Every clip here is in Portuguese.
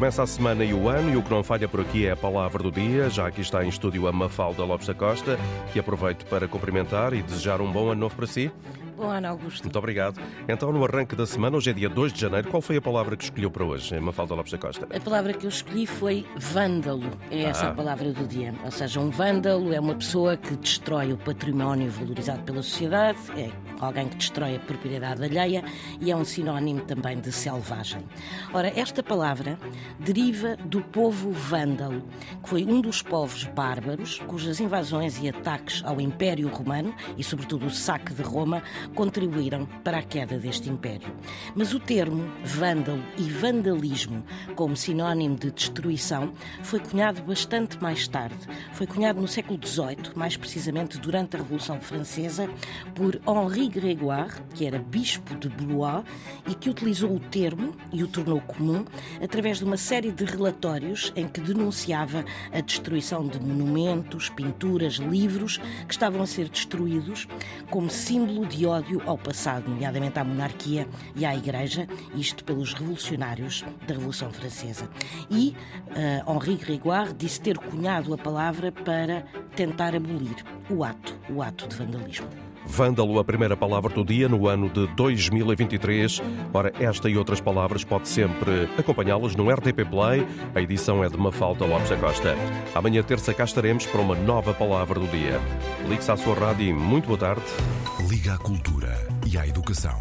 Começa a semana e o ano e o que não falha por aqui é a palavra do dia. Já aqui está em estúdio a Mafalda Lopes da Costa, que aproveito para cumprimentar e desejar um bom ano novo para si. Bom ano, Augusto. Muito obrigado. Então, no arranque da semana, hoje é dia 2 de janeiro, qual foi a palavra que escolheu para hoje, Mafalda Lopes da Costa? A palavra que eu escolhi foi vândalo. É essa Ah. a palavra do dia. Ou seja, um vândalo é uma pessoa que destrói o património valorizado pela sociedade, é alguém que destrói a propriedade alheia e é um sinónimo também de selvagem. Ora, esta palavra deriva do povo vândalo, que foi um dos povos bárbaros cujas invasões e ataques ao Império Romano e, sobretudo, o saque de Roma contribuíram para a queda deste império. Mas o termo vândalo e vandalismo, como sinónimo de destruição, foi cunhado bastante mais tarde. Foi cunhado no século XVIII, mais precisamente durante a Revolução Francesa, por Henri Grégoire, que era bispo de Blois e que utilizou o termo e o tornou comum através de uma série de relatórios em que denunciava a destruição de monumentos, pinturas, livros que estavam a ser destruídos como símbolo de ódio ao passado, nomeadamente à monarquia e à Igreja, isto pelos revolucionários da Revolução Francesa. E eh, Henri Grégoire disse ter cunhado a palavra para tentar abolir o ato, o ato de vandalismo. Vândalo, a primeira palavra do dia no ano de 2023. Ora, esta e outras palavras pode sempre acompanhá-las no RTP Play. A edição é de Mafalda Lopes da Costa. Amanhã, terça, cá estaremos para uma nova palavra do dia. Ligue-se à sua rádio e muito boa tarde. Liga à cultura e à educação,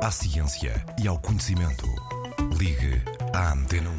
à ciência e ao conhecimento. Ligue à Antena 1.